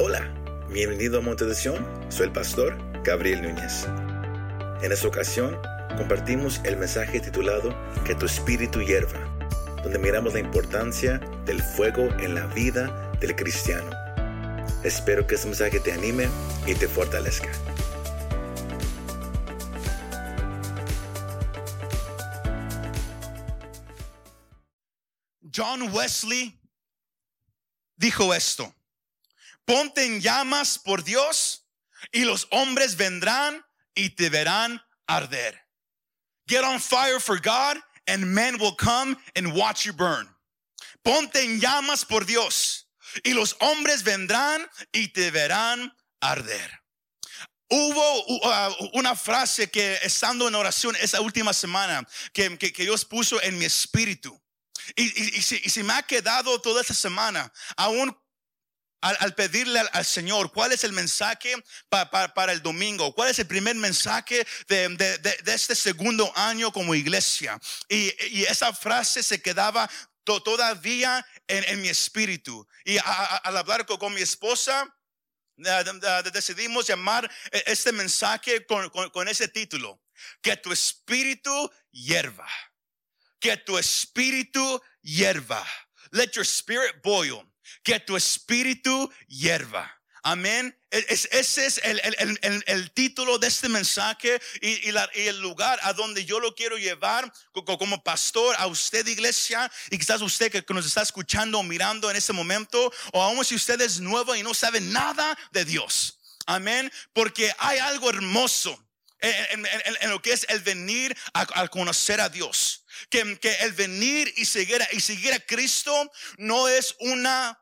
Hola, bienvenido a Monte de Sion. Soy el pastor Gabriel Núñez. En esta ocasión compartimos el mensaje titulado Que tu espíritu hierva, donde miramos la importancia del fuego en la vida del cristiano. Espero que este mensaje te anime y te fortalezca. John Wesley dijo esto, ponte en llamas por Dios y los hombres vendrán y te verán arder. Get on fire for God and men will come and watch you burn. Ponte en llamas por Dios y los hombres vendrán y te verán arder. Hubo uh, una frase que estando en oración esa última semana que, que, Dios puso en mi espíritu. Y, y, me ha quedado toda esta semana, aún al, pedirle al, Señor cuál es el mensaje para el domingo, cuál es el primer mensaje de, de, este segundo año como iglesia. Y, y esa frase se quedaba todavía en, mi espíritu. Y al hablar con, mi esposa, decidimos llamar e, este mensaje con, con, ese título, que tu espíritu hierva, que tu espíritu hierva. Let your spirit boil, que tu espíritu hierva. Amén. ese es el, título de este mensaje y, el lugar a donde yo lo quiero llevar como pastor a usted, iglesia, y quizás usted que nos está escuchando o mirando en este momento, o aún si usted es nuevo y no sabe nada de Dios. Amén. Porque hay algo hermoso en, lo que es el venir a, conocer a Dios. Que, el venir y seguir, y seguir a Cristo no es una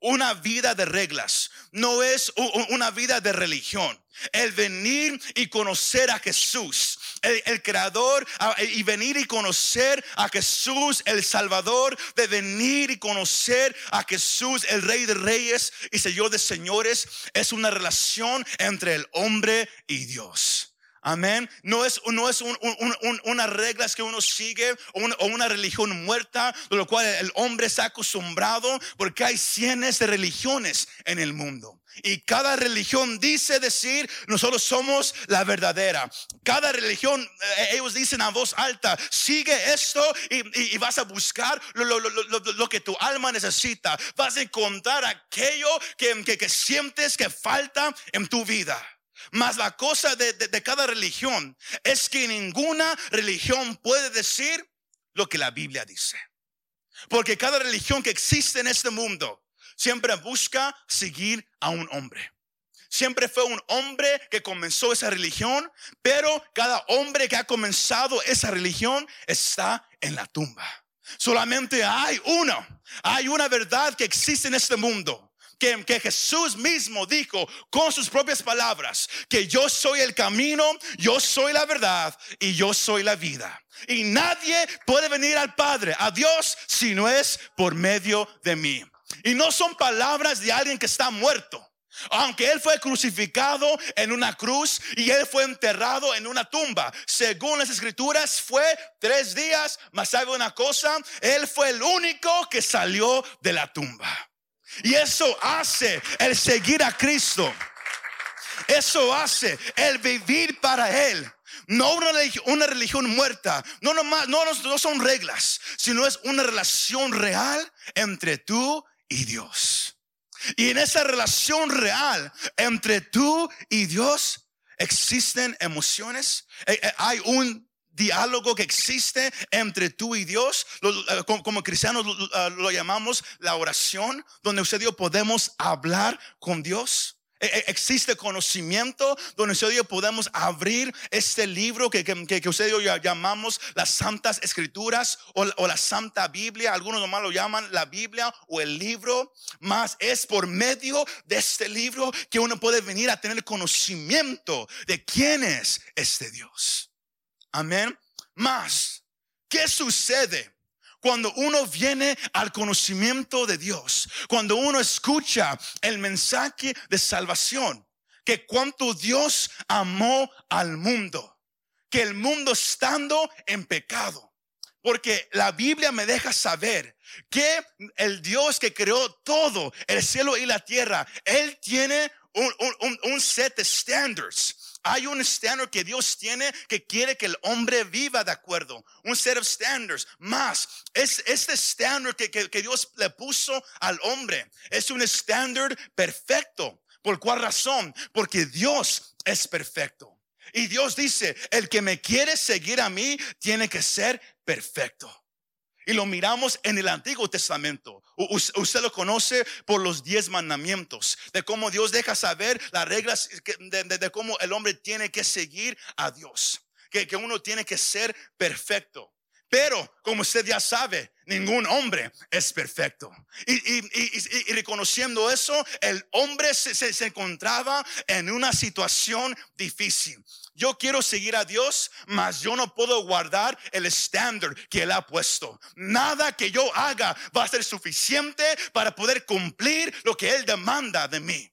una vida de reglas, no es una vida de religión. El venir y conocer a Jesús, el, creador, y venir y conocer a Jesús, el Salvador, de venir y conocer a Jesús, el Rey de Reyes y Señor de Señores, es una relación entre el hombre y Dios. Amén. No es, no es un, un, una regla que uno sigue o una, o una, religión muerta, de lo cual el hombre está acostumbrado, porque hay cientos de religiones en el mundo. Y cada religión dice decir, nosotros somos la verdadera. Cada religión, eh, ellos dicen a voz alta, sigue esto y, y, vas a buscar lo, lo, lo, lo, que tu alma necesita. Vas a encontrar aquello que, que, que sientes que falta en tu vida. Mas la cosa de, cada religión es que ninguna religión puede decir lo que la Biblia dice. Porque cada religión que existe en este mundo siempre busca seguir a un hombre. Siempre fue un hombre que comenzó esa religión, pero cada hombre que ha comenzado esa religión está en la tumba. Solamente hay uno, hay una verdad que existe en este mundo que, Jesús mismo dijo con sus propias palabras, que yo soy el camino, yo soy la verdad y yo soy la vida. Y nadie puede venir al Padre, a Dios, si no es por medio de mí. Y no son palabras de alguien que está muerto. Aunque él fue crucificado en una cruz y él fue enterrado en una tumba, según las escrituras fue tres días, mas sabe una cosa, él fue el único que salió de la tumba. Y eso hace el seguir a Cristo. Eso hace el vivir para Él. No una religión, muerta, no, no, no son reglas, sino es una relación real entre tú y Dios. Y en esa relación real entre tú y Dios existen emociones, eh, eh, hay un diálogo que existe entre tú y Dios, eh, como, cristianos lo, llamamos la oración, donde usted y podemos hablar con Dios. E, e, existe conocimiento donde usted y podemos abrir este libro que, que, usted y llamamos las Santas Escrituras o, o, la Santa Biblia. Algunos nomás lo llaman la Biblia o el libro. Más es por medio de este libro que uno puede venir a tener conocimiento de quién es este Dios. Amén. Más, ¿qué sucede? Cuando uno viene al conocimiento de Dios, cuando uno escucha el mensaje de salvación, que cuánto Dios amó al mundo, que el mundo estando en pecado, porque la Biblia me deja saber Que el Dios que creó todo, el cielo y la tierra, Él tiene un, un, un set de standards. Hay un estándar que Dios tiene que quiere que el hombre viva de acuerdo. Un set of standards. Más, es este estándar que, que, que Dios le puso al hombre. Es un estándar perfecto. ¿Por cuál razón? Porque Dios es perfecto. Y Dios dice, el que me quiere seguir a mí tiene que ser perfecto. Y lo miramos en el Antiguo Testamento. usted lo conoce por los diez mandamientos, de cómo Dios deja saber las reglas de, cómo el hombre tiene que seguir a Dios, que, que uno tiene que ser perfecto. Pero, como usted ya sabe, ningún hombre es perfecto. Y, reconociendo eso, el hombre se, se, encontraba en una situación difícil. Yo quiero seguir a Dios, mas yo no puedo guardar el estándar que Él ha puesto. Nada que yo haga va a ser suficiente para poder cumplir lo que Él demanda de mí.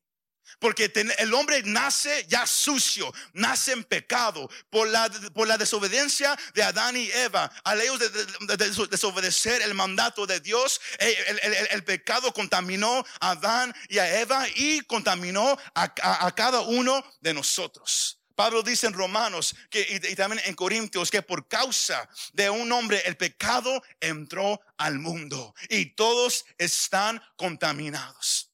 Porque el hombre nace ya sucio, nace en pecado por la, por la desobediencia de Adán y Eva. Al ellos de, desobedecer el mandato de Dios, el, pecado contaminó a Adán y a Eva y contaminó a, cada uno de nosotros. Pablo dice en Romanos que, y, también en Corintios que por causa de un hombre el pecado entró al mundo y todos están contaminados.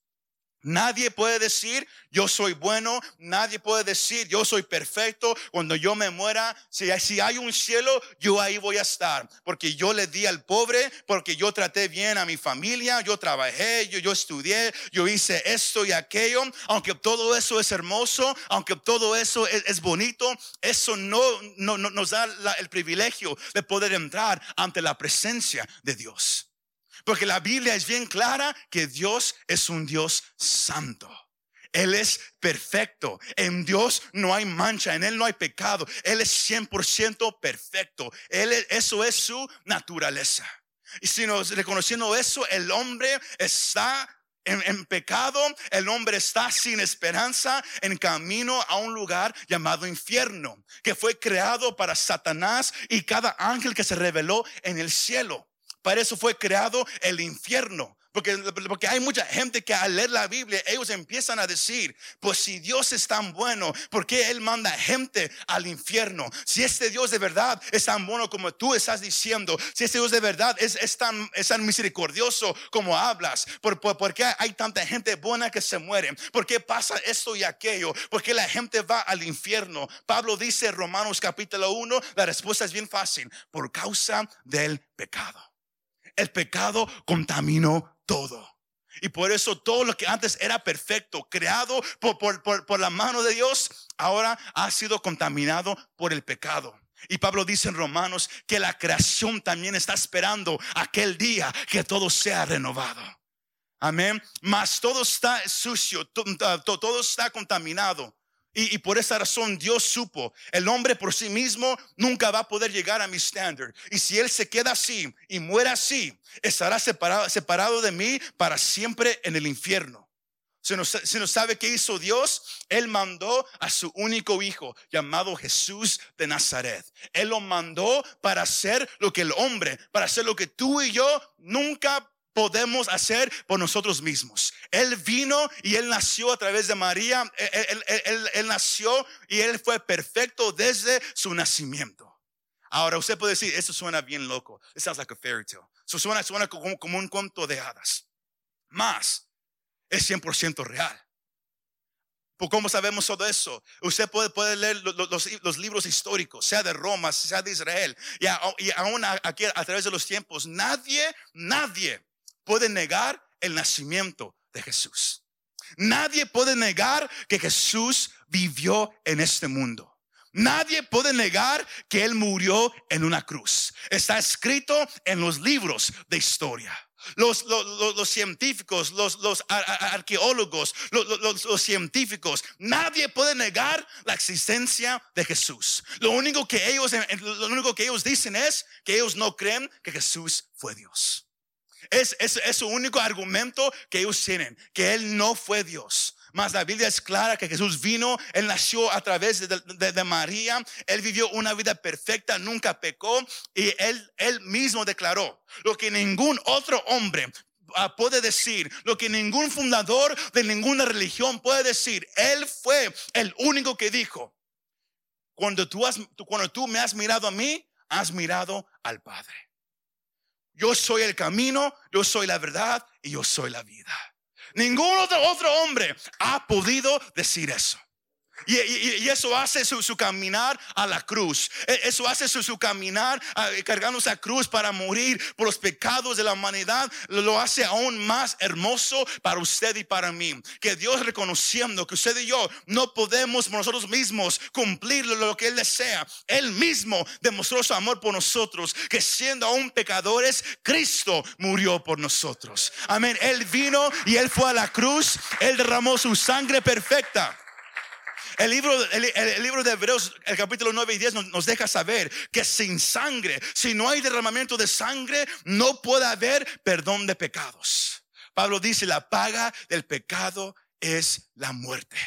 Nadie puede decir yo soy bueno, nadie puede decir yo soy perfecto. Cuando yo me muera, si, si, hay un cielo, yo ahí voy a estar. Porque yo le di al pobre, porque yo traté bien a mi familia, yo trabajé, yo, estudié, yo hice esto y aquello. Aunque todo eso es hermoso, aunque todo eso es, bonito, eso no, no, nos da el privilegio de poder entrar ante la presencia de Dios. Porque la Biblia es bien clara que Dios es un Dios santo. Él es perfecto. En Dios no hay mancha, en Él no hay pecado. Él es 100% perfecto. Él eso es su naturaleza. Y si nos reconociendo eso, el hombre está en, en, pecado, el hombre está sin esperanza en camino a un lugar llamado infierno, que fue creado para Satanás y cada ángel que se reveló en el cielo. Para eso fue creado el infierno. Porque, porque, hay mucha gente que al leer la Biblia, ellos empiezan a decir, pues si Dios es tan bueno, ¿por qué Él manda gente al infierno? Si este Dios de verdad es tan bueno como tú estás diciendo, si este Dios de verdad es, es, tan, es tan misericordioso como hablas, ¿por, por, qué hay tanta gente buena que se muere? ¿Por qué pasa esto y aquello? ¿Por qué la gente va al infierno? Pablo dice en Romanos capítulo 1, la respuesta es bien fácil, por causa del pecado. El pecado contaminó todo. Y por eso todo lo que antes era perfecto, creado por, por, por, la mano de Dios, ahora ha sido contaminado por el pecado. Y Pablo dice en Romanos que la creación también está esperando aquel día que todo sea renovado. Amén. Mas todo está sucio, todo está contaminado. Y, por esa razón Dios supo, el hombre por sí mismo nunca va a poder llegar a mi estándar. Y si él se queda así y muere así, estará separado, separado de mí para siempre en el infierno. Si no, si no sabe qué hizo Dios, Él mandó a su único hijo llamado Jesús de Nazaret. Él lo mandó para hacer lo que el hombre, para hacer lo que tú y yo nunca podemos hacer por nosotros mismos. Él vino y él nació a través de María. Él, nació y él fue perfecto desde su nacimiento. Ahora usted puede decir, eso suena bien loco. It sounds like a fairy tale. Eso suena, suena como, un cuento de hadas. Más, es 100% real. ¿Cómo sabemos todo eso? Usted puede, leer los, libros históricos, sea de Roma, sea de Israel, y aún aquí a través de los tiempos. Nadie, nadie puede negar el nacimiento de Jesús. Nadie puede negar que Jesús vivió en este mundo. Nadie puede negar que Él murió en una cruz. Está escrito en los libros de historia. Los, científicos, los, los arqueólogos, los, científicos, nadie puede negar la existencia de Jesús. Lo único que ellos, lo único que ellos dicen es que ellos no creen que Jesús fue Dios. Es, es, es su único argumento que ellos tienen, que Él no fue Dios. Mas la Biblia es clara que Jesús vino, Él nació a través de, María, Él vivió una vida perfecta, nunca pecó y Él, él mismo declaró lo que ningún otro hombre ah, puede decir, lo que ningún fundador de ninguna religión puede decir. Él fue el único que dijo, cuando tú, has, cuando tú me has mirado a mí, has mirado al Padre. Yo soy el camino, yo soy la verdad y yo soy la vida. Ningún otro, hombre ha podido decir eso. Y, eso hace su, caminar a la cruz. E, eso hace su, caminar cargando esa cruz para morir por los pecados de la humanidad. Lo hace aún más hermoso para usted y para mí. Que Dios reconociendo que usted y yo no podemos nosotros mismos cumplir lo que Él desea. Él mismo demostró su amor por nosotros. Que siendo aún pecadores, Cristo murió por nosotros. Amén. Él vino y Él fue a la cruz. Él derramó su sangre perfecta el libro, el, libro de Hebreos, el capítulo 9 y 10 nos, deja saber que sin sangre, si no hay derramamiento de sangre, no puede haber perdón de pecados. Pablo dice, la paga del pecado es la muerte.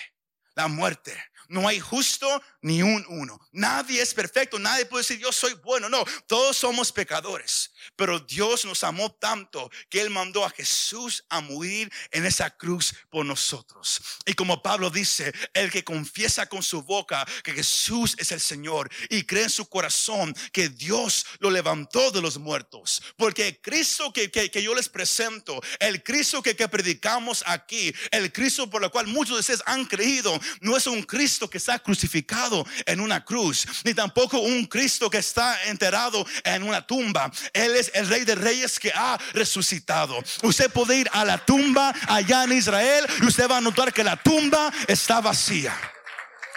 La muerte. No hay justo ni un uno. Nadie es perfecto. Nadie puede decir yo soy bueno. No, todos somos pecadores. Pero Dios nos amó tanto que Él mandó a Jesús a morir en esa cruz por nosotros. Y como Pablo dice, el que confiesa con su boca que Jesús es el Señor y cree en su corazón que Dios lo levantó de los muertos. Porque el Cristo que, que, yo les presento, el Cristo que, que predicamos aquí, el Cristo por el cual muchos de ustedes han creído, no es un Cristo que está crucificado en una cruz, ni tampoco un Cristo que está enterrado en una tumba. Él es el rey de reyes que ha resucitado. Usted puede ir a la tumba allá en Israel y usted va a notar que la tumba está vacía.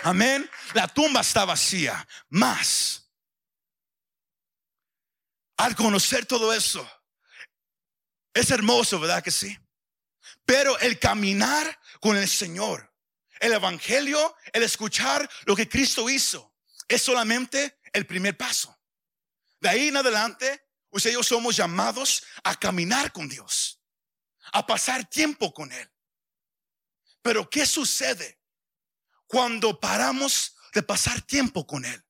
Amén. La tumba está vacía. Más. Al conocer todo eso, es hermoso, ¿verdad que sí? Pero el caminar con el Señor, el Evangelio, el escuchar lo que Cristo hizo, es solamente el primer paso. De ahí en adelante Usted y somos llamados a caminar con Dios, a pasar tiempo con Él. Pero ¿qué sucede cuando paramos de pasar tiempo con Él?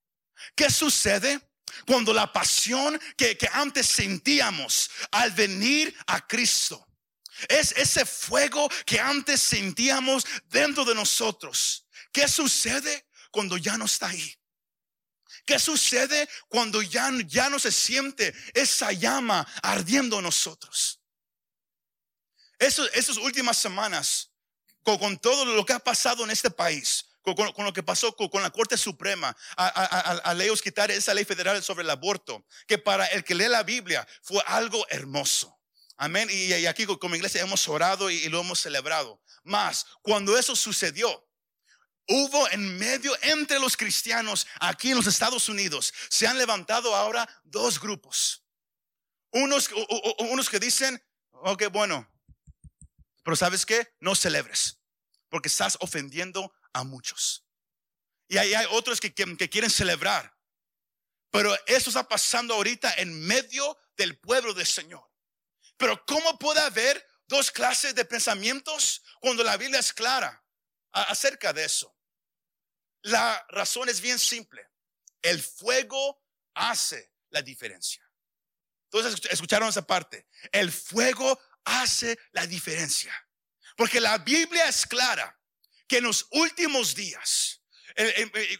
¿Qué sucede cuando la pasión que, antes sentíamos al venir a Cristo es ese fuego que antes sentíamos dentro de nosotros? ¿Qué sucede cuando ya no está ahí? ¿Qué sucede cuando ya, ya no se siente esa llama ardiendo en nosotros? Eso, esas últimas semanas, con, todo lo que ha pasado en este país, con, lo que pasó con, la Corte Suprema, a, a, a quitar esa ley federal sobre el aborto, que para el que lee la Biblia fue algo hermoso. Amén. Y, aquí como iglesia hemos orado y lo hemos celebrado. Más, cuando eso sucedió, Hubo en medio entre los cristianos aquí en los Estados Unidos, se han levantado ahora dos grupos. Unos, unos que dicen, ok, bueno, pero sabes qué, no celebres, porque estás ofendiendo a muchos. Y hay, hay otros que, que quieren celebrar, pero eso está pasando ahorita en medio del pueblo del Señor. Pero ¿cómo puede haber dos clases de pensamientos cuando la Biblia es clara acerca de eso? La razón es bien simple. El fuego hace la diferencia. Entonces, escucharon esa parte. El fuego hace la diferencia. Porque la Biblia es clara que en los últimos días,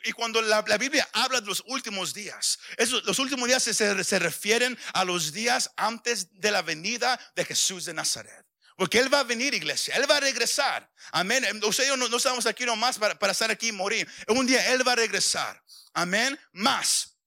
y cuando la, Biblia habla de los últimos días, los últimos días se, se refieren a los días antes de la venida de Jesús de Nazaret. Porque Él va a venir, iglesia. Él va a regresar. Amén. Usted y yo no, estamos aquí nomás para, para estar aquí y morir. Un día Él va a regresar. Amén. Más.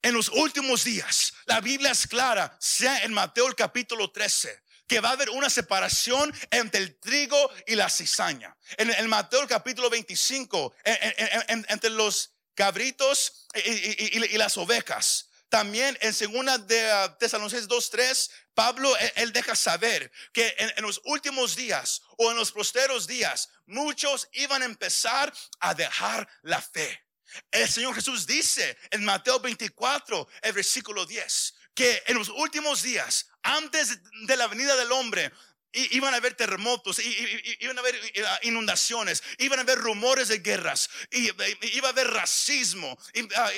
En los últimos días, la Biblia es clara, sea en Mateo el capítulo 13, que va a haber una separación entre el trigo y la cizaña. En, el Mateo capítulo 25, entre los cabritos y, las ovejas. También en segunda de uh, Tesalonicenses 2:3 Pablo, él, deja saber que en, los últimos días o en los posteros días, muchos iban a empezar a dejar la fe. El Señor Jesús dice en Mateo 24, el versículo 10, que en los últimos días, antes de la venida del hombre, iban a haber terremotos, iban a haber eh, inundaciones, iban a haber rumores de guerras, iba a haber racismo, ah,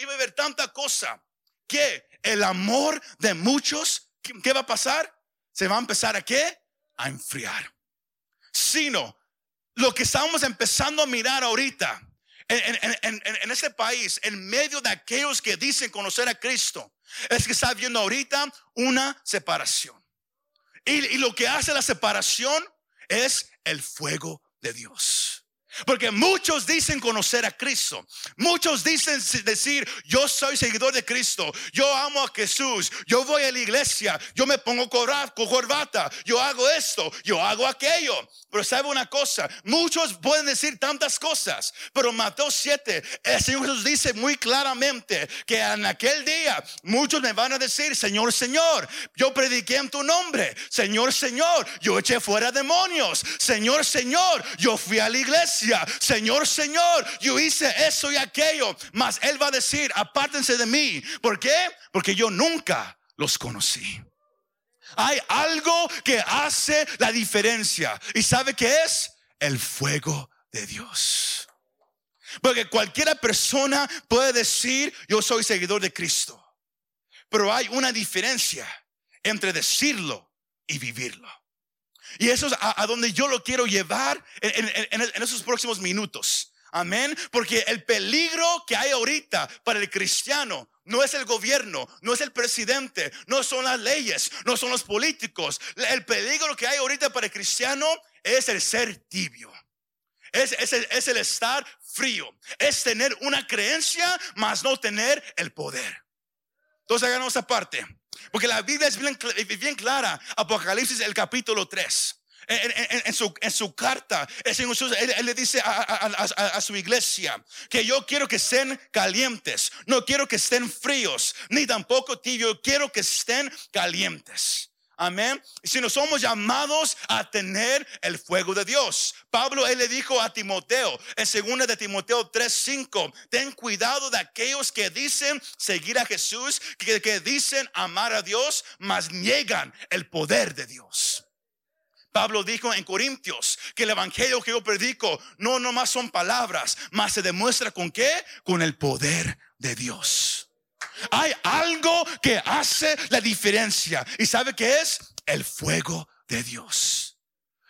iba a haber tanta cosa que el amor de muchos, ¿qué, qué va a pasar? Se va a empezar a qué? A enfriar. Sino lo que estamos empezando a mirar ahorita en, en, este país, en medio de aquellos que dicen conocer a Cristo, es que está habiendo ahorita una separación. Y lo que hace la separación es el fuego de Dios. Porque muchos dicen conocer a Cristo. Muchos dicen decir, yo soy seguidor de Cristo. Yo amo a Jesús. Yo voy a la iglesia. Yo me pongo corbata. Yo hago esto. Yo hago aquello. Pero sabe una cosa, muchos pueden decir tantas cosas. Pero Mateo 7, el Señor Jesús dice muy claramente que en aquel día muchos me van a decir, Señor, Señor, yo prediqué en tu nombre. Señor, Señor, yo eché fuera demonios. Señor, Señor, yo fui a la iglesia. Señor, Señor, yo hice eso y aquello. Mas Él va a decir, apártense de mí. ¿Por qué? Porque yo nunca los conocí. Hay algo que hace la diferencia. ¿Y sabe qué es? El fuego de Dios. Porque cualquiera persona puede decir, yo soy seguidor de Cristo. Pero hay una diferencia entre decirlo y vivirlo. Y eso es a, donde yo lo quiero llevar en, esos próximos minutos. Amén. Porque el peligro que hay ahorita para el cristiano no es el gobierno, no es el presidente, no son las leyes, no son los políticos. El peligro que hay ahorita para el cristiano es el ser tibio. Es, es el, es el estar frío. Es tener una creencia, mas no tener el poder. Entonces hagamos esa parte. Porque la Biblia es bien, bien clara. Apocalipsis, el capítulo 3. En, en- en- su, en su carta, el Señor Jesús, él, él le dice a, a- a- a- a su iglesia que yo quiero que estén calientes, no quiero que estén fríos, ni tampoco tibios, quiero que estén calientes. Amén. Y si no somos llamados a tener el fuego de Dios. Pablo, él le dijo a Timoteo, en segunda de Timoteo 3:5, ten cuidado de aquellos que dicen seguir a Jesús, que, que dicen amar a Dios, mas niegan el poder de Dios. Pablo dijo en Corintios que el evangelio que yo predico no nomás son palabras, mas se demuestra con qué? Con el poder de Dios. Hay algo que hace la diferencia. ¿Y sabe qué es? El fuego de Dios.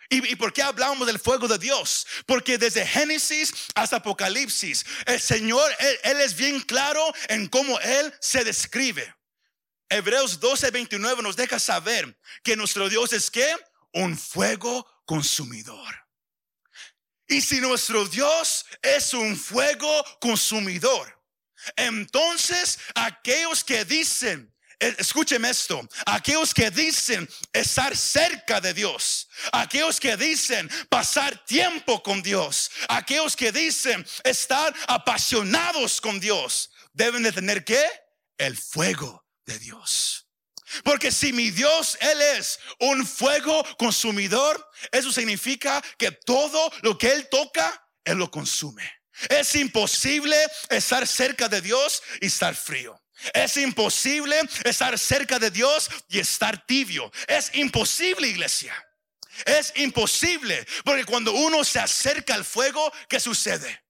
¿Y, por qué hablamos del fuego de Dios? Porque desde Génesis hasta Apocalipsis, el Señor, él, él es bien claro en cómo Él se describe. Hebreos 12, 29 nos deja saber que nuestro Dios es que un fuego consumidor. Y si nuestro Dios es un fuego consumidor, entonces aquellos que dicen, eh, escúcheme esto, aquellos que dicen estar cerca de Dios, aquellos que dicen pasar tiempo con Dios, aquellos que dicen estar apasionados con Dios, deben de tener que el fuego de Dios. Porque si mi Dios, Él es un fuego consumidor, eso significa que todo lo que Él toca, Él lo consume. Es imposible estar cerca de Dios y estar frío. Es imposible estar cerca de Dios y estar tibio. Es imposible, iglesia. Es imposible. Porque cuando uno se acerca al fuego, ¿qué sucede?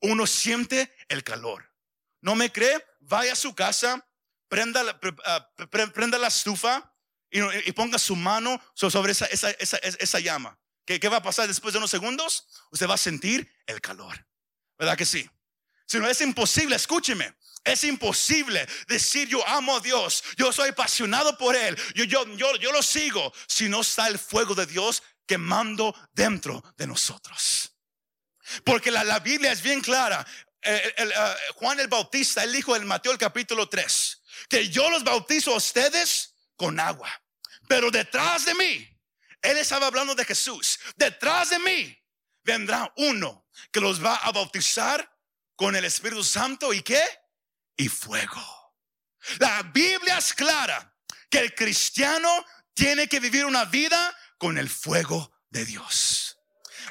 Uno siente el calor. ¿No me cree? Vaya a su casa, prenda la, ah, la estufa y, ponga su mano so- sobre esa, esa, esa, esa llama. ¿Qué, ¿Qué va a pasar después de unos segundos? Usted va a sentir el calor. ¿Verdad que sí? Si no es imposible, escúcheme. Es imposible decir yo amo a Dios, yo soy apasionado por Él, yo, yo, yo, yo lo sigo, si no está el fuego de Dios quemando dentro de nosotros. Porque la, la Biblia es bien clara. El- el, ah, Juan el Bautista, él dijo en Mateo el capítulo 3, que yo los bautizo a ustedes con agua. Pero detrás de mí, él estaba hablando de Jesús, detrás de mí vendrá uno que los va a bautizar con el Espíritu Santo y qué? Y fuego. La Biblia es clara que el cristiano tiene que vivir una vida con el fuego de Dios.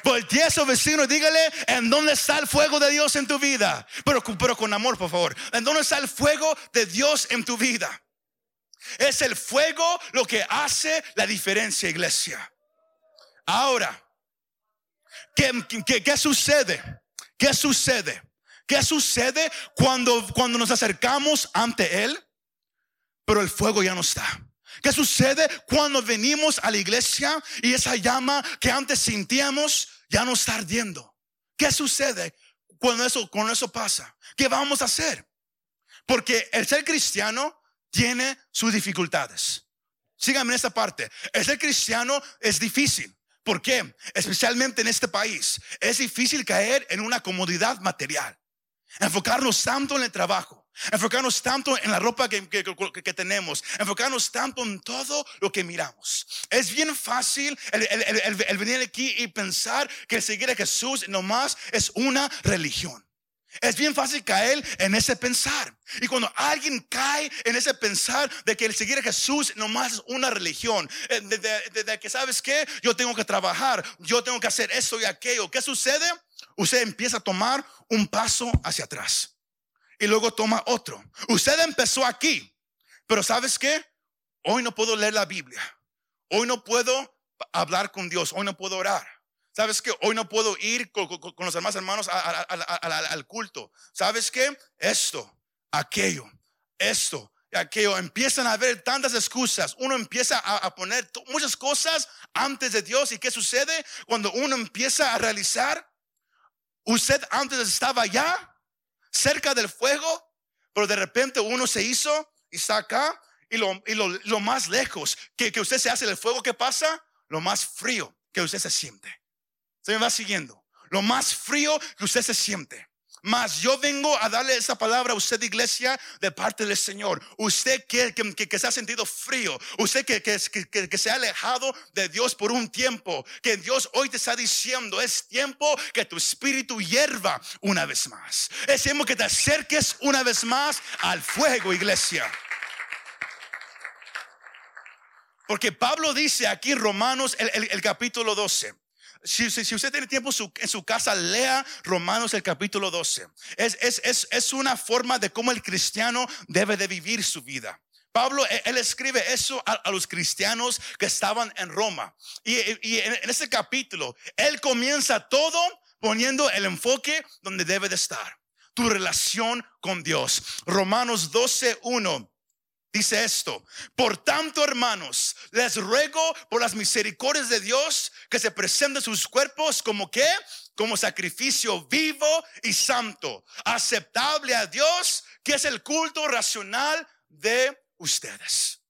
Voltea a su vecino dígale en dónde está el fuego de Dios en tu vida. Pero, pero con amor, por favor. En dónde está el fuego de Dios en tu vida. Es el fuego lo que hace la diferencia, iglesia. Ahora, ¿qué, qué, qué sucede? ¿Qué sucede? ¿Qué sucede cuando, cuando nos acercamos ante Él? Pero el fuego ya no está. ¿Qué sucede cuando venimos a la iglesia y esa llama que antes sentíamos ya no está ardiendo? ¿Qué sucede cuando eso, cuando eso pasa? ¿Qué vamos a hacer? Porque el ser cristiano tiene sus dificultades. Síganme en esta parte. El ser cristiano es difícil. ¿Por qué? Especialmente en este país. Es difícil caer en una comodidad material. Enfocarnos tanto en el trabajo, enfocarnos tanto en la ropa que, tenemos, enfocarnos tanto en todo lo que miramos. Es bien fácil el, venir aquí y pensar que seguir a Jesús nomás es una religión. Es bien fácil caer en ese pensar. Y cuando alguien cae en ese pensar de que el seguir a Jesús nomás es una religión, eh, de, de que sabes que yo tengo que trabajar, yo tengo que hacer esto y aquello, ¿qué sucede? usted empieza a tomar un paso hacia atrás y luego toma otro. Usted empezó aquí, pero ¿sabes qué? Hoy no puedo leer la Biblia. Hoy no puedo hablar con Dios. Hoy no puedo orar. ¿Sabes qué? Hoy no puedo ir con, los demás hermanos al culto. ¿Sabes qué? Esto, aquello, esto, aquello. Empiezan a haber tantas excusas. Uno empieza a, a poner muchas cosas antes de Dios. ¿Y qué sucede cuando uno empieza a realizar? Usted antes estaba allá, cerca del fuego, pero de repente uno se hizo y está acá. Y lo, y lo, más lejos que, que, usted se hace del fuego, ¿qué pasa? Lo más frío que usted se siente. Se me va siguiendo. Lo más frío que usted se siente. Mas yo vengo a darle esa palabra a usted, iglesia, de parte del Señor. Usted que, que, se ha sentido frío, usted que, que, se ha alejado de Dios por un tiempo, que Dios hoy te está diciendo, es tiempo que tu espíritu hierva una vez más. Es tiempo que te acerques una vez más al fuego, iglesia. Porque Pablo dice aquí Romanos el, el capítulo 12. Si, usted tiene tiempo en su casa, lea Romanos el capítulo 12. Es, una forma de cómo el cristiano debe de vivir su vida. Pablo, e, él escribe eso a, los cristianos que estaban en Roma. Y, en, en ese capítulo, él comienza todo poniendo el enfoque donde debe de estar. Tu relación con Dios. Romanos 12, 1 Dice esto, por tanto hermanos, les ruego por las misericordias de Dios que se presenten sus cuerpos como que, como sacrificio vivo y santo, aceptable a Dios, que es el culto racional de ustedes.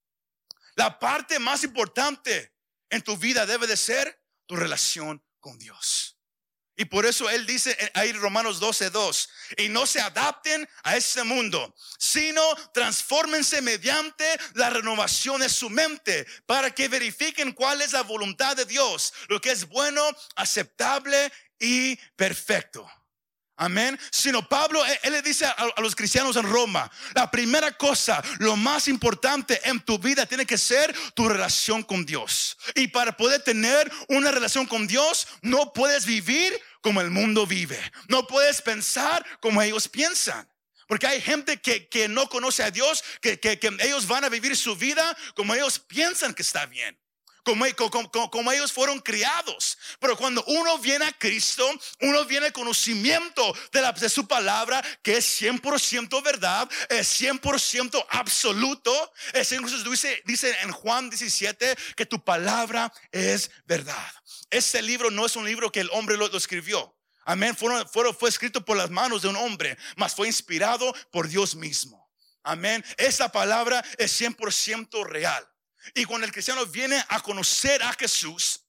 La parte más importante en tu vida debe de ser tu relación con Dios. Y por eso él dice ahí Romanos 12, 2, y no se adapten a este mundo, sino transfórmense mediante la renovación de su mente para que verifiquen cuál es la voluntad de Dios, lo que es bueno, aceptable y perfecto. Amén. Sino Pablo, él, le dice a, los cristianos en Roma, la primera cosa, lo más importante en tu vida tiene que ser tu relación con Dios. Y para poder tener una relación con Dios, no puedes vivir como el mundo vive. No puedes pensar como ellos piensan. Porque hay gente que, que no conoce a Dios, que, que, que ellos van a vivir su vida como ellos piensan que está bien como, ellos fueron criados. Pero cuando uno viene a Cristo, uno viene conocimiento de, la, de su palabra, que es 100% verdad, es 100% absoluto. Señor Jesús dice, dice en Juan 17 que tu palabra es verdad. Este libro no es un libro que el hombre lo, escribió. Amén. fue escrito por las manos de un hombre, mas fue inspirado por Dios mismo. Amén. Esa palabra es 100% real. Y cuando el cristiano viene a conocer a Jesús,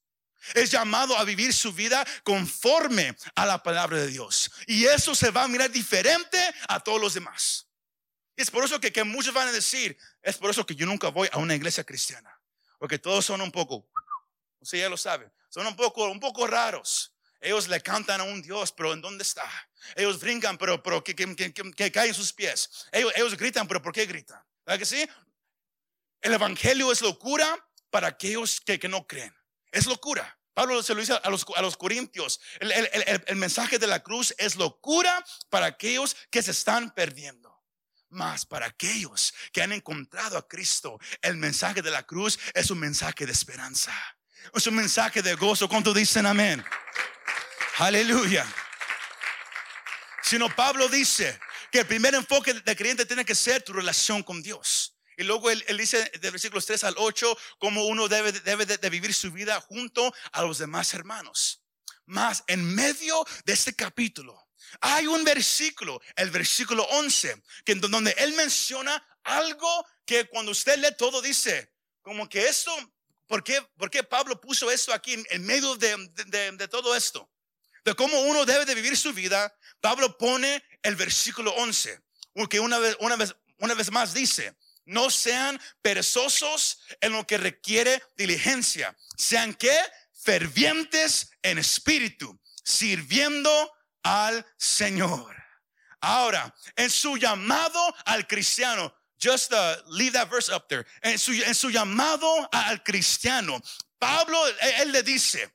es llamado a vivir su vida conforme a la palabra de Dios. Y eso se va a mirar diferente a todos los demás. Y es por eso que, muchos van a decir, es por eso que yo nunca voy a una iglesia cristiana. Porque todos son un poco, usted ya lo sabe, son un poco, un poco raros. Ellos le cantan a un Dios, pero ¿en dónde está? Ellos brincan, pero, pero que, que, caen sus pies. Ellos, ellos gritan, pero ¿por qué gritan? ¿Verdad que sí? El evangelio es locura para aquellos que, no creen. Es locura. Pablo se lo dice a los, a los corintios. El, mensaje de la cruz es locura para aquellos que se están perdiendo. Mas para aquellos que han encontrado a Cristo, el mensaje de la cruz es un mensaje de esperanza. Es un mensaje de gozo. ¿Cuántos dicen amén? Aleluya. Sino Pablo dice que el primer enfoque del creyente tiene que ser tu relación con Dios. Y luego él, dice de versículos 3 al 8 cómo uno debe, debe de, vivir su vida junto a los demás hermanos. Más en medio de este capítulo hay un versículo, el versículo 11, que donde él menciona algo que cuando usted lee todo dice, como que esto, ¿por qué, por qué Pablo puso esto aquí en, medio de, de, todo esto? De cómo uno debe de vivir su vida, Pablo pone el versículo 11, que una vez, una vez, una vez más dice, no sean perezosos en lo que requiere diligencia, sean que fervientes en espíritu, sirviendo al Señor. Ahora, en su llamado al cristiano, just uh, leave that verse up there. En su, en su llamado al cristiano, Pablo, él, le dice,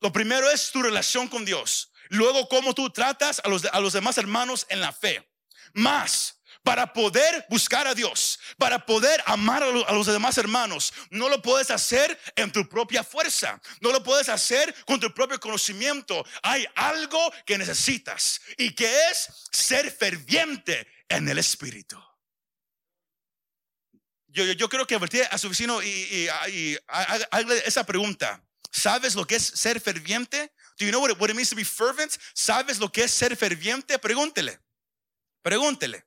lo primero es tu relación con Dios. Luego, cómo tú tratas a los, a los demás hermanos en la fe. Más, para poder buscar a Dios, para poder amar a los demás hermanos, no lo puedes hacer en tu propia fuerza, no lo puedes hacer con tu propio conocimiento. Hay algo que necesitas y que es ser ferviente en el Espíritu. Yo, creo que advertir a su vecino y, y, esa pregunta. ¿Sabes lo que es ser ferviente? Do you know what it means to be fervent? ¿Sabes lo que es ser ferviente? Pregúntele. Pregúntele.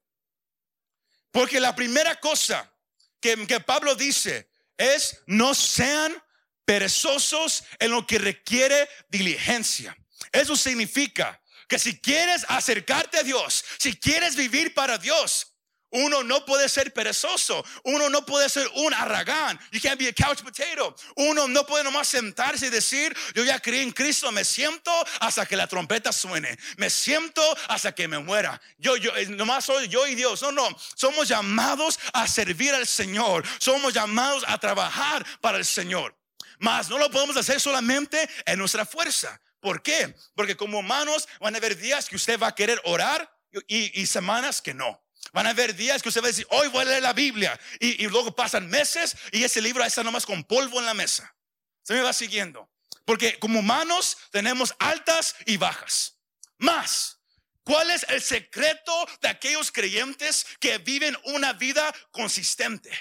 Porque la primera cosa que, Pablo dice es no sean perezosos en lo que requiere diligencia. Eso significa que si quieres acercarte a Dios, si quieres vivir para Dios, uno no puede ser perezoso. Uno no puede ser un arragán. You can't be a couch potato. Uno no puede nomás sentarse y decir, yo ya creí en Cristo, me siento hasta que la trompeta suene. Me siento hasta que me muera. Yo, yo, eh, nomás soy yo y Dios. No, no. Somos llamados a servir al Señor. Somos llamados a trabajar para el Señor. Mas no lo podemos hacer solamente en nuestra fuerza. ¿Por qué? Porque como humanos van a haber días que usted va a querer orar y semanas que no. Van a haber días que usted va a decir, hoy voy a leer la Biblia. Y, luego pasan meses y ese libro está nomás con polvo en la mesa. Se me va siguiendo. Porque como humanos tenemos altas y bajas. Más, ¿cuál es el secreto de aquellos creyentes que viven una vida consistente?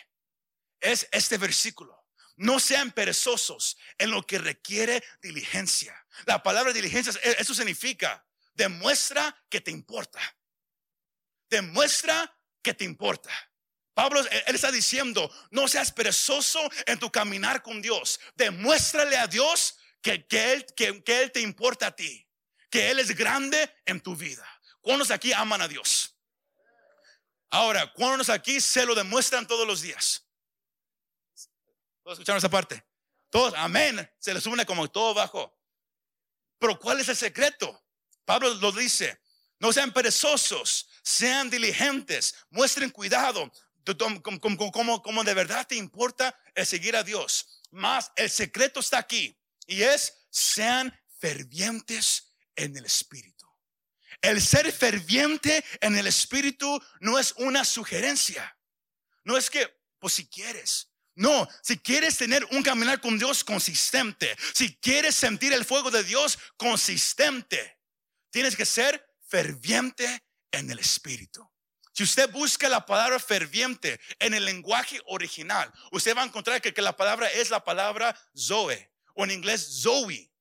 Es este versículo. No sean perezosos en lo que requiere diligencia. La palabra diligencia, eso significa, demuestra que te importa demuestra que te importa. Pablo, él está diciendo, no seas perezoso en tu caminar con Dios. Demuéstrale a Dios que, que, él, que, que él te importa a ti, que Él es grande en tu vida. ¿Cuántos aquí aman a Dios? Ahora, ¿cuántos aquí se lo demuestran todos los días? ¿Todos escucharon esa parte? Todos, amén. Se les une como todo bajo. Pero ¿cuál es el secreto? Pablo lo dice, no sean perezosos, sean diligentes, muestren cuidado, como, como, de verdad te importa el seguir a Dios. Más el secreto está aquí y es sean fervientes en el Espíritu. El ser ferviente en el Espíritu no es una sugerencia. No es que, pues si quieres. No, si quieres tener un caminar con Dios consistente, si quieres sentir el fuego de Dios consistente, tienes que ser ferviente en el espíritu. Si usted busca la palabra ferviente en el lenguaje original, usted va a encontrar que, la palabra es la palabra Zoe o en inglés Zoe.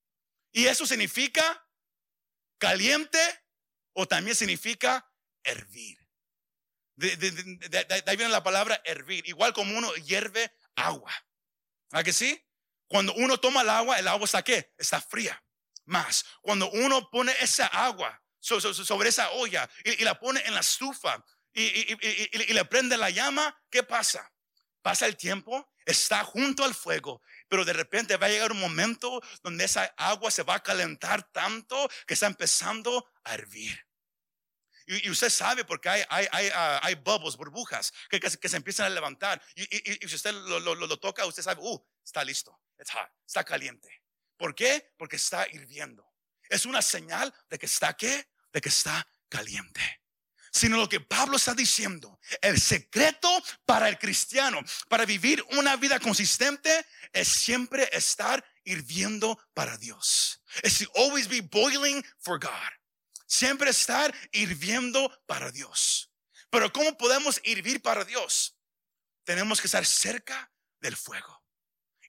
Y eso significa caliente o también significa hervir. De, ahí viene la palabra hervir, igual como uno hierve agua. ¿A que sí? Cuando uno toma el agua, el agua está qué? Está fría. Más, cuando uno pone esa agua sobre esa olla y, la pone en la estufa y, le prende la llama, ¿qué pasa? Pasa el tiempo, está junto al fuego, pero de repente va a llegar un momento donde esa agua se va a calentar tanto que está empezando a hervir. Y, usted sabe porque hay, hay bubbles, burbujas que, se empiezan a levantar. Y, si usted lo, toca, usted sabe, uh, está listo, está caliente. ¿Por qué? Porque está hirviendo. Es una señal de que está qué? De que está caliente. sino lo que Pablo está diciendo. El secreto para el cristiano, para vivir una vida consistente, es siempre estar hirviendo para Dios. Es to always be boiling for God. Siempre estar hirviendo para Dios. Pero ¿cómo podemos hirvir para Dios? Tenemos que estar cerca del fuego.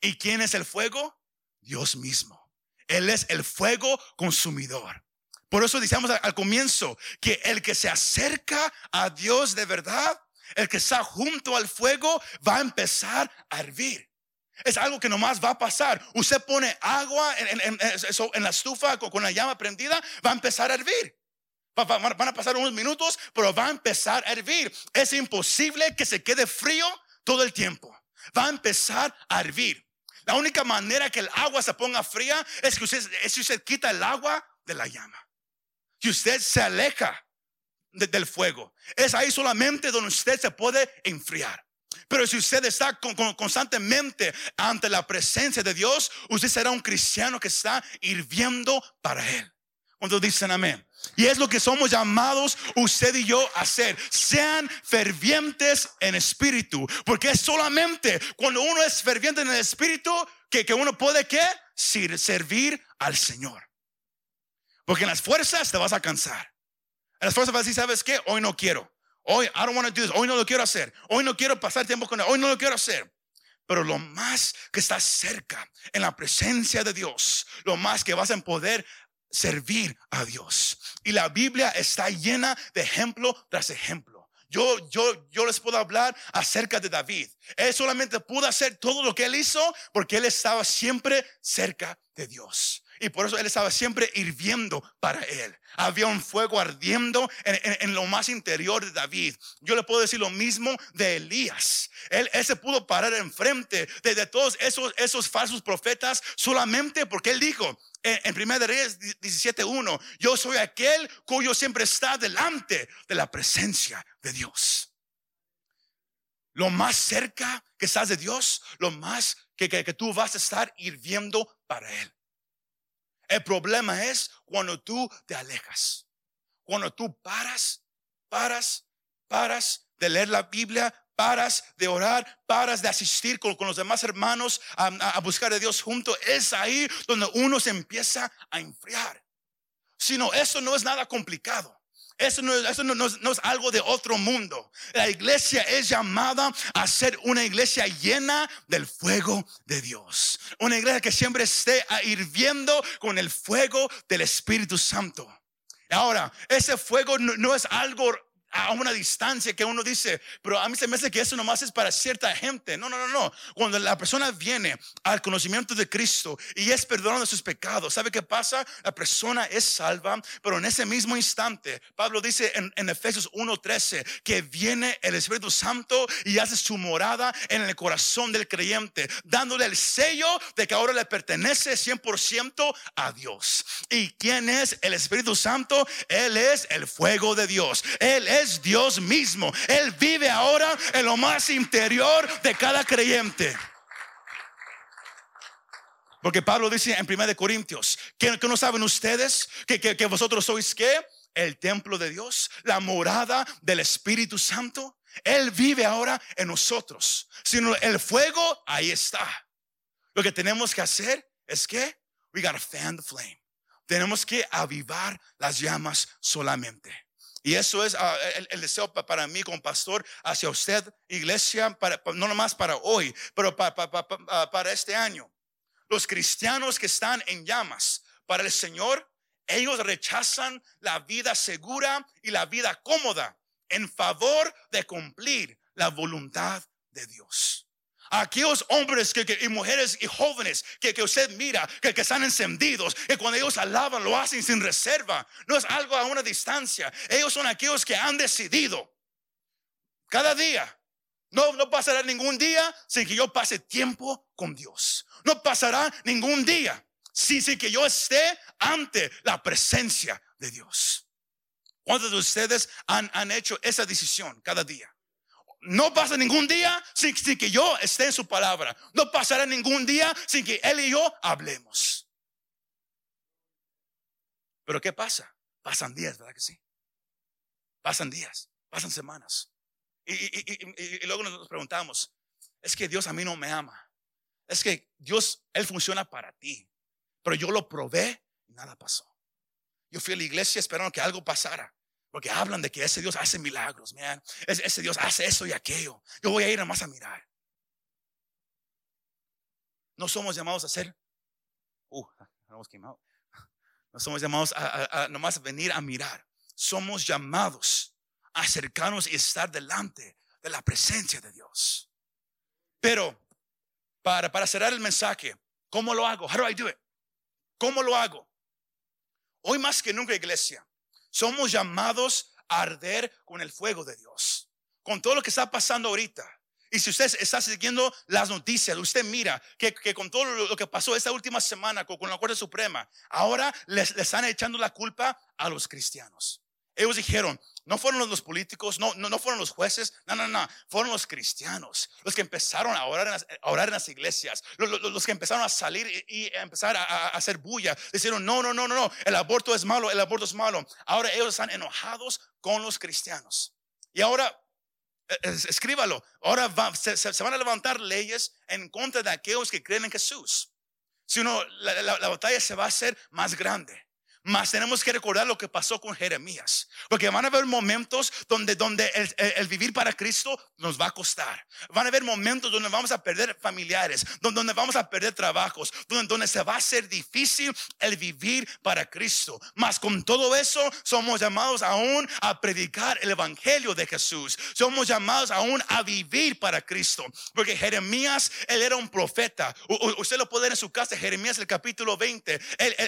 ¿Y quién es el fuego? Dios mismo. Él es el fuego consumidor. Por eso decíamos al comienzo que el que se acerca a Dios de verdad, el que está junto al fuego, va a empezar a hervir. Es algo que nomás va a pasar. Usted pone agua en, la estufa con, la llama prendida, va a empezar a hervir. van a pasar unos minutos, pero va a empezar a hervir. Es imposible que se quede frío todo el tiempo. Va a empezar a hervir. La única manera que el agua se ponga fría es que usted, es que usted quita el agua de la llama que usted se aleja del fuego. Es ahí solamente donde usted se puede enfriar. Pero si usted está constantemente ante la presencia de Dios, usted será un cristiano que está hirviendo para Él. Cuando dicen amén. Y es lo que somos llamados usted y yo a hacer. Sean fervientes en espíritu. Porque es solamente cuando uno es ferviente en el espíritu que, que uno puede que servir al Señor. Porque en las fuerzas te vas a cansar. En las fuerzas vas a decir, ¿sabes qué? Hoy no quiero. Hoy, I don't want to do this. Hoy no lo quiero hacer. Hoy no quiero pasar tiempo con él. Hoy no lo quiero hacer. Pero lo más que estás cerca en la presencia de Dios, lo más que vas a poder servir a Dios. Y la Biblia está llena de ejemplo tras ejemplo. Yo, yo, yo les puedo hablar acerca de David. Él solamente pudo hacer todo lo que él hizo porque él estaba siempre cerca de Dios. Y por eso él estaba siempre hirviendo para él. Había un fuego ardiendo en, lo más interior de David. Yo le puedo decir lo mismo de Elías. Él, se pudo parar enfrente de, de todos esos, esos falsos profetas solamente porque él dijo, en 1 Reyes 17.1, yo soy aquel cuyo siempre está delante de la presencia de Dios. Lo más cerca que estás de Dios, lo más que, que tú vas a estar hirviendo para Él. El problema es cuando tú te alejas. Cuando tú paras, paras, paras de leer la Biblia, paras de orar, paras de asistir con, los demás hermanos a, a, buscar a Dios junto. Es ahí donde uno se empieza a enfriar. Sino eso no es nada complicado. Eso, no, eso no, es, algo de otro mundo. La iglesia es llamada a ser una iglesia llena del fuego de Dios. Una iglesia que siempre esté hirviendo con el fuego del Espíritu Santo. Ahora, ese fuego no es algo a una distancia que uno dice, pero a mí se me hace que eso nomás es para cierta gente. No, no, no, no. Cuando la persona viene al conocimiento de Cristo y es perdonado sus pecados, ¿sabe qué pasa? La persona es salva, pero en ese mismo instante, Pablo dice en, en Efesios 1:13 que viene el Espíritu Santo y hace su morada en el corazón del creyente, dándole el sello de que ahora le pertenece 100% a Dios. ¿Y quién es el Espíritu Santo? Él es el fuego de Dios. Él es Dios mismo. Él vive ahora en lo más interior de cada creyente. Porque Pablo dice en 1 de Corintios, que, no saben ustedes que, vosotros sois que el templo de Dios, la morada del Espíritu Santo. Él vive ahora en nosotros. Sino el fuego ahí está. Lo que tenemos que hacer es que we gotta fan the flame. Tenemos que avivar las llamas solamente. Y eso es ah, el, deseo para mí como pastor hacia usted, iglesia, para, no nomás para hoy, pero para, ah, para este año. Los cristianos que están en llamas para el Señor, ellos rechazan la vida segura y la vida cómoda en favor de cumplir la voluntad de Dios aquellos hombres que, y mujeres y jóvenes que, que usted mira, que, que, están encendidos, que cuando ellos alaban lo hacen sin reserva, no es algo a una distancia. Ellos son aquellos que han decidido cada día. No, no pasará ningún día sin que yo pase tiempo con Dios. No pasará ningún día sin, que yo esté ante la presencia de Dios. ¿Cuántos de ustedes han, han hecho esa decisión cada día? No pasa ningún día sin, que yo esté en su palabra. No pasará ningún día sin que él y yo hablemos. Pero ¿qué pasa? Pasan días, ¿verdad que sí? Pasan días, pasan semanas. Y, luego nos preguntamos, es que Dios a mí no me ama. Es que Dios, Él funciona para ti. Pero yo lo probé y nada pasó. Yo fui a la iglesia esperando que algo pasara. Porque hablan de que ese Dios hace milagros, man. Ese, Dios hace eso y aquello. Yo voy a ir más a mirar. No somos llamados a ser. Uh, no somos llamados a, a, nomás venir a mirar. Somos llamados a acercarnos y estar delante de la presencia de Dios. Pero para, para cerrar el mensaje, ¿cómo lo hago? How do I do it? ¿Cómo lo hago? Hoy más que nunca, iglesia, somos llamados a arder con el fuego de Dios. Con todo lo que está pasando ahorita. Y si usted está siguiendo las noticias, usted mira que, con todo lo que pasó esta última semana con, la Corte Suprema, ahora les, están echando la culpa a los cristianos. Ellos dijeron, no fueron los políticos, no, no, fueron los jueces, no, no, no, fueron los cristianos, los que empezaron a orar en las, orar en las iglesias, los, que empezaron a salir y, empezar a, hacer bulla. Dijeron, no, no, no, no, no, el aborto es malo, el aborto es malo. Ahora ellos están enojados con los cristianos. Y ahora, e, escríbalo, ahora se, van a levantar leyes en contra de aquellos que creen en Jesús. Si no, la batalla se va a hacer más grande. Mas tenemos que recordar lo que pasó con Jeremías. Porque van a haber momentos donde, donde el, vivir para Cristo nos va a costar. Van a haber momentos donde vamos a perder familiares, donde, donde vamos a perder trabajos, donde, donde se va a hacer difícil el vivir para Cristo. Mas con todo eso somos llamados aún a predicar el Evangelio de Jesús. Somos llamados aún a vivir para Cristo. Porque Jeremías, él era un profeta. usted lo puede ver en su casa, Jeremías el capítulo 20.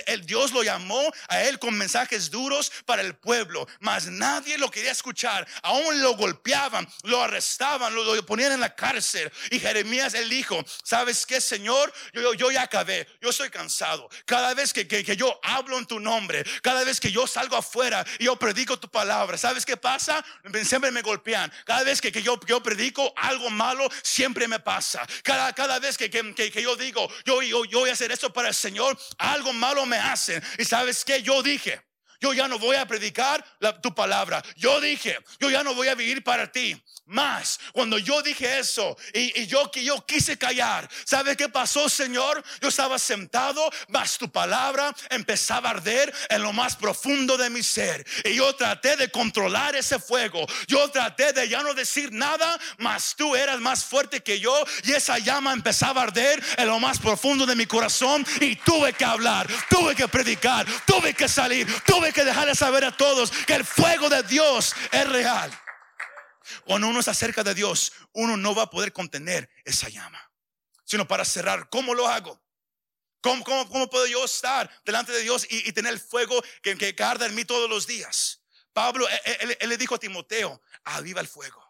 el Dios lo llamó a él con mensajes duros para el pueblo, mas nadie lo quería escuchar. Aún lo golpeaban, lo arrestaban, lo, ponían en la cárcel. Y Jeremías, él dijo, ¿sabes qué, Señor? Yo, yo, ya acabé, yo estoy cansado. Cada vez que, que, yo hablo en tu nombre, cada vez que yo salgo afuera y yo predico tu palabra, ¿sabes qué pasa? Siempre me golpean. Cada vez que, que yo, yo predico algo malo, siempre me pasa. Cada, cada vez que, que, yo digo, yo, yo, yo voy a hacer esto para el Señor, algo malo me hacen. Y sabes yo dije, yo ya no voy a predicar tu palabra. Yo dije, yo ya no voy a vivir para ti. Más, cuando yo dije eso y, yo, yo quise callar, ¿sabe qué pasó, Señor? Yo estaba sentado, mas tu palabra empezaba a arder en lo más profundo de mi ser. Y yo traté de controlar ese fuego. Yo traté de ya no decir nada, mas tú eras más fuerte que yo. Y esa llama empezaba a arder en lo más profundo de mi corazón. Y tuve que hablar, tuve que predicar, tuve que salir, tuve que dejar de saber a todos que el fuego de Dios es real. Cuando uno se acerca de Dios, uno no va a poder contener esa llama. Sino para cerrar, ¿cómo lo hago? ¿Cómo, cómo, puedo yo estar delante de Dios y, tener el fuego que, que, arda en mí todos los días? Pablo, él, le dijo a Timoteo, aviva el fuego.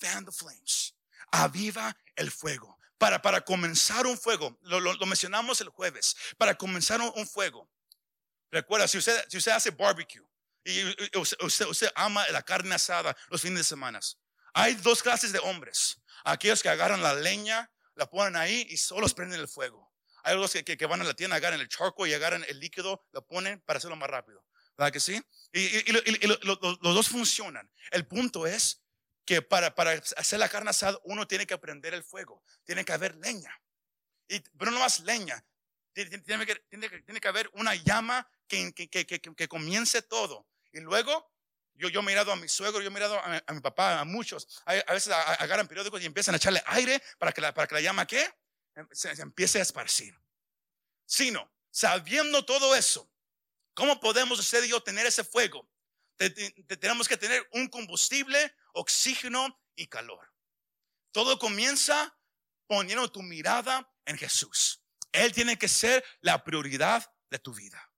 Fan the flames. Aviva el fuego. Para, para comenzar un fuego, lo, lo, mencionamos el jueves, para comenzar un, fuego. Recuerda, si usted, si usted hace barbecue y usted, usted ama la carne asada los fines de semana, hay dos clases de hombres. Aquellos que agarran la leña, la ponen ahí y solo prenden el fuego. Hay los que, van a la tienda, agarran el charco y agarran el líquido, lo ponen para hacerlo más rápido. ¿Verdad que sí? Y, los dos funcionan. El punto es que para, hacer la carne asada uno tiene que prender el fuego. Tiene que haber leña. Y, pero no más leña. Tiene, que, haber una llama que, comience todo. Y luego yo, yo he mirado a mi suegro, yo he mirado a, mi papá, a muchos. A, veces agarran periódicos y empiezan a echarle aire para que la, para que la llama, ¿qué? Em, se, empiece a esparcir. Sino, sabiendo todo eso, ¿cómo podemos usted y yo tener ese fuego? tenemos que tener un combustible, oxígeno y calor. Todo comienza poniendo tu mirada en Jesús. Él tiene que ser la prioridad de tu vida.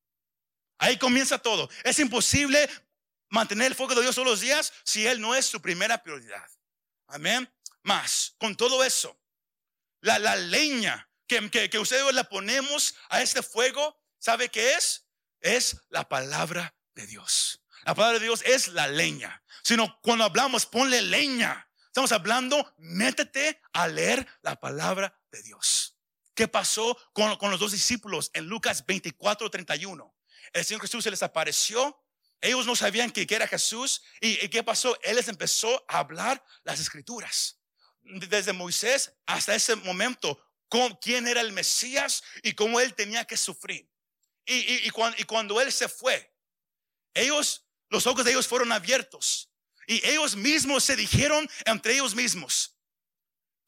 Ahí comienza todo. Es imposible mantener el fuego de Dios todos los días si Él no es su primera prioridad. Amén. Más, con todo eso, la, la leña que, que, que ustedes la ponemos a este fuego, ¿sabe qué es? Es la palabra de Dios. La palabra de Dios es la leña. Sino cuando hablamos, ponle leña. Estamos hablando, métete a leer la palabra de Dios. ¿Qué pasó con, con los dos discípulos en Lucas 24, 31? El Señor Jesús se les apareció Ellos no sabían que, era Jesús. ¿Y, qué pasó? Él les empezó a hablar las escrituras. Desde Moisés hasta ese momento, con quién era el Mesías y cómo él tenía que sufrir. Y, cuando, y cuando él se fue, ellos, los ojos de ellos fueron abiertos. Y ellos mismos se dijeron entre ellos mismos,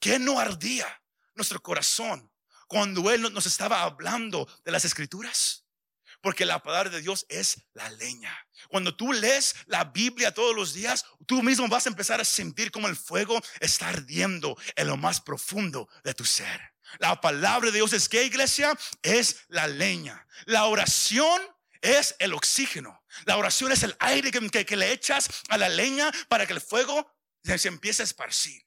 que no ardía nuestro corazón cuando Él nos estaba hablando de las escrituras? Porque la palabra de Dios es la leña. Cuando tú lees la Biblia todos los días, tú mismo vas a empezar a sentir como el fuego está ardiendo en lo más profundo de tu ser. La palabra de Dios es que iglesia es la leña. La oración es el oxígeno. La oración es el aire que, le echas a la leña para que el fuego se empiece a esparcir.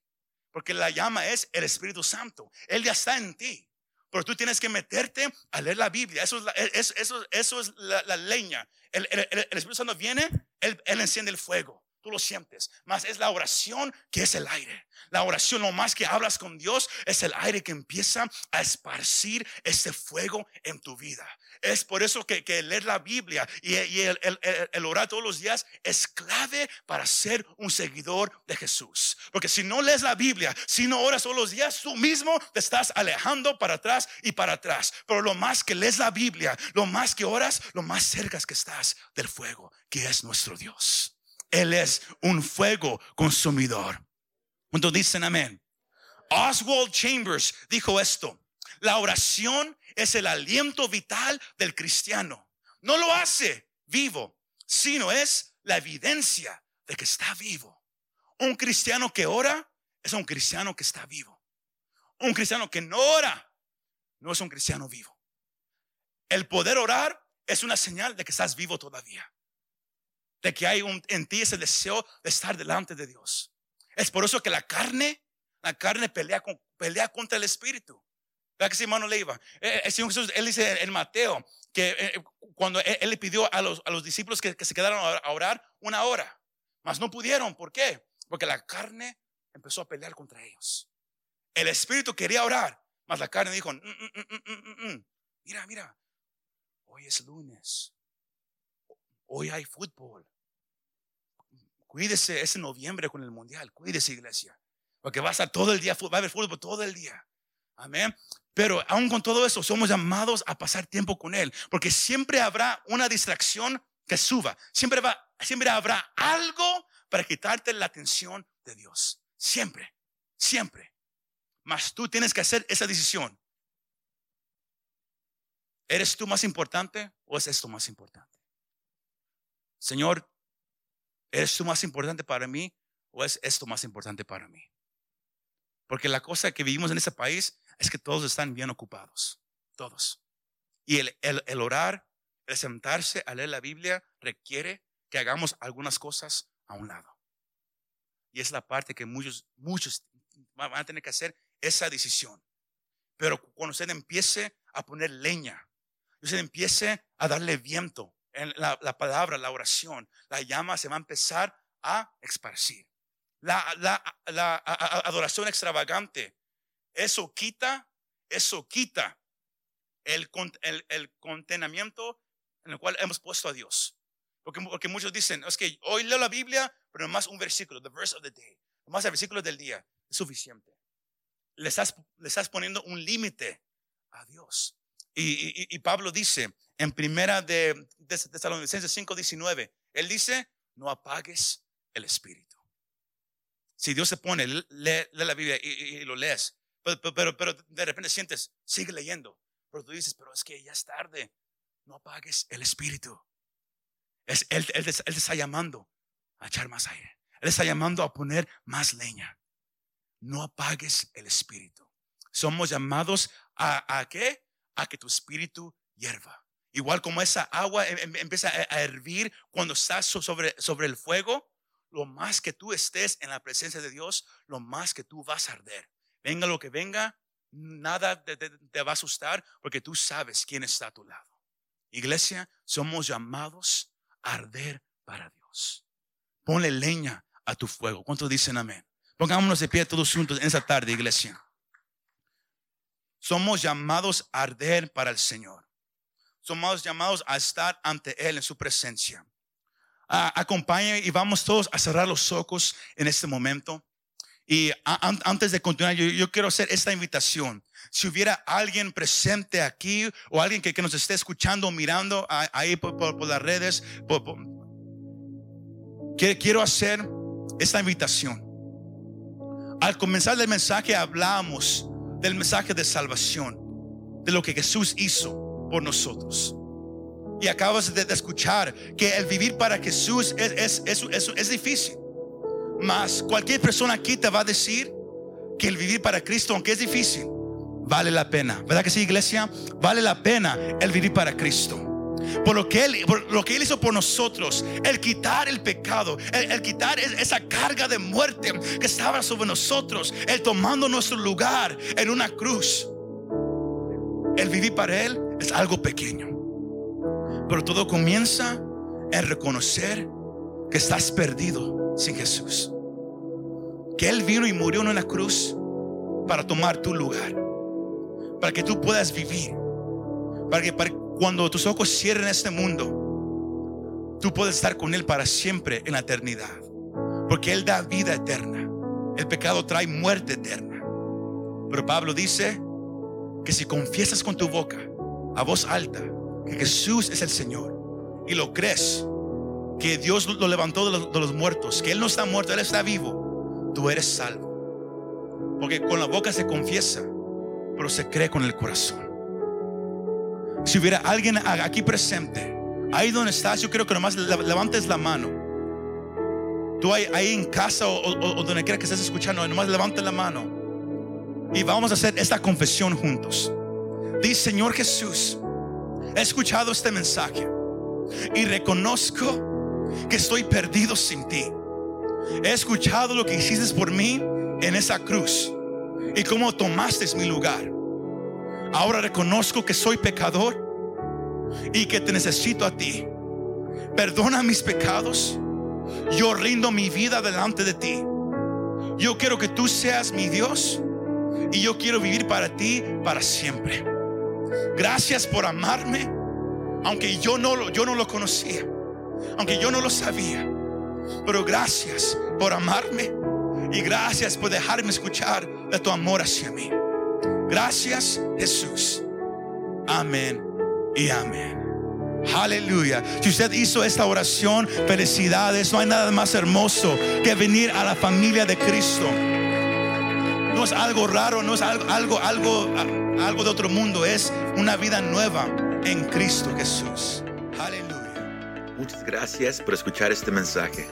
Porque la llama es el Espíritu Santo. Él ya está en ti. Pero tú tienes que meterte a leer la Biblia. Eso es la, eso, eso es la, leña. El, Espíritu Santo viene, él, enciende el fuego. Tú lo sientes. Más es la oración que es el aire. La oración, lo más que hablas con Dios, es el aire que empieza a esparcir ese fuego en tu vida. Es por eso que, leer la Biblia y, el, orar todos los días es clave para ser un seguidor de Jesús. Porque si no lees la Biblia, si no oras todos los días, tú mismo te estás alejando para atrás y para atrás. Pero lo más que lees la Biblia, lo más que oras, lo más cerca que estás del fuego, que es nuestro Dios. Él es un fuego consumidor. Cuando dicen amén? Oswald Chambers dijo esto. La oración es el aliento vital del cristiano. No lo hace vivo, sino es la evidencia de que está vivo. Un cristiano que ora es un cristiano que está vivo. Un cristiano que no ora no es un cristiano vivo. El poder orar es una señal de que estás vivo todavía. De que hay un, en ti ese deseo de estar delante de Dios. Es por eso que la carne, la carne pelea, pelea contra el espíritu. ¿Verdad que sí, hermano Leiva? Eh, el Señor Jesús, él dice en Mateo que eh, cuando él, le pidió a los, a los discípulos que, se quedaran a orar una hora, mas no pudieron. ¿Por qué? Porque la carne empezó a pelear contra ellos. El espíritu quería orar, mas la carne dijo, mm, mm, mm, mira, mira, hoy es lunes, hoy hay fútbol. Cuídese ese noviembre con el mundial, cuídese iglesia, porque va a estar todo el día, va a haber fútbol todo el día. Amén. Pero aún con todo eso, somos llamados a pasar tiempo con Él, porque siempre habrá una distracción que suba. Siempre, va, siempre habrá algo para quitarte la atención de Dios. Siempre, siempre. Mas tú tienes que hacer esa decisión. ¿Eres tú más importante o es esto más importante? Señor, ¿eres tú más importante para mí o es esto más importante para mí? Porque la cosa que vivimos en ese país es que todos están bien ocupados, todos. Y el, el, orar, el sentarse a leer la Biblia requiere que hagamos algunas cosas a un lado. Y es la parte que muchos, muchos van a tener que hacer esa decisión. Pero cuando usted empiece a poner leña, usted empiece a darle viento en la, la palabra, la oración, la llama se va a empezar a esparcir. La, la, la adoración extravagante eso quita, eso quita el, el, el contenimiento en el cual hemos puesto a Dios. Porque, porque, muchos dicen, es que hoy leo la Biblia, pero más un versículo, the verse of the day, más el versículo del día, es suficiente. Le estás, le estás poniendo un límite a Dios. Y, y, Pablo dice en primera de, Tesalonicenses 5:19, él dice, no apagues el espíritu. Si Dios se pone, lee, la Biblia y, lo lees, pero, pero, de repente sientes, sigue leyendo. Pero tú dices, pero es que ya es tarde. No apagues el espíritu. Es, él, él, te está llamando a echar más aire. Él está llamando a poner más leña. No apagues el espíritu. Somos llamados a, a qué? A que tu espíritu hierva. Igual como esa agua em, em, empieza a hervir cuando estás sobre, sobre el fuego, lo más que tú estés en la presencia de Dios, lo más que tú vas a arder. Venga lo que venga, nada te, va a asustar porque tú sabes quién está a tu lado. Iglesia, somos llamados a arder para Dios. Ponle leña a tu fuego. ¿Cuántos dicen amén? Pongámonos de pie todos juntos en esta tarde, iglesia. Somos llamados a arder para el Señor. Somos llamados a estar ante Él en su presencia. ah, y vamos todos a cerrar los ojos en este momento. Y antes de continuar, yo, quiero hacer esta invitación. Si hubiera alguien presente aquí o alguien que, nos esté escuchando o mirando ahí por, las redes, quiero hacer esta invitación. Al comenzar el mensaje hablamos del mensaje de salvación, de lo que Jesús hizo por nosotros. Y acabas de, escuchar que el vivir para Jesús es, es, es, es difícil. Mas cualquier persona aquí te va a decir que el vivir para Cristo, aunque es difícil, vale la pena. ¿Verdad que sí, iglesia? Vale la pena el vivir para Cristo. Por lo que Él, lo que él hizo por nosotros, el quitar el pecado, el, quitar esa carga de muerte que estaba sobre nosotros, el tomando nuestro lugar en una cruz. El vivir para Él es algo pequeño. Pero todo comienza en reconocer que estás perdido sin Jesús. Que Él vino y murió en una cruz para tomar tu lugar. Para que tú puedas vivir. Para que, cuando tus ojos cierren este mundo, tú puedes estar con Él para siempre en la eternidad. Porque Él da vida eterna. El pecado trae muerte eterna. Pero Pablo dice que si confiesas con tu boca, a voz alta, que Jesús es el Señor y lo crees, que Dios lo levantó de los, muertos, que Él no está muerto, Él está vivo, tú eres salvo. Porque con la boca se confiesa, pero se cree con el corazón. Si hubiera alguien aquí presente, ahí donde estás, yo creo que nomás levantes la mano. Tú ahí, en casa o, donde quiera que estés escuchando, nomás levante la mano. Y vamos a hacer esta confesión juntos. Dice, Señor Jesús, he escuchado este mensaje y reconozco que estoy perdido sin ti. He escuchado lo que hiciste por mí en esa cruz y cómo tomaste mi lugar. Ahora reconozco que soy pecador y que te necesito a ti. Perdona mis pecados. Yo rindo mi vida delante de ti. Yo quiero que tú seas mi Dios y yo quiero vivir para ti para siempre. Gracias por amarme, aunque yo no lo, yo no lo conocía, aunque yo no lo sabía. Pero gracias por amarme y gracias por dejarme escuchar de tu amor hacia mí. Gracias Jesús. Amén y amén. Aleluya. Si usted hizo esta oración, felicidades. No hay nada más hermoso que venir a la familia de Cristo. No es algo raro, no es algo, algo, algo, algo de otro mundo. Es una vida nueva en Cristo Jesús. Aleluya. Muchas gracias por escuchar este mensaje.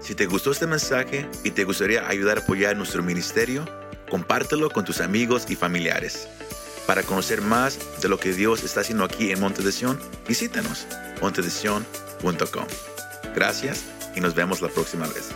Si te gustó este mensaje y te gustaría ayudar a apoyar nuestro ministerio, compártelo con tus amigos y familiares. Para conocer más de lo que Dios está haciendo aquí en Monte de visítanos montedesion.com. Gracias y nos vemos la próxima vez.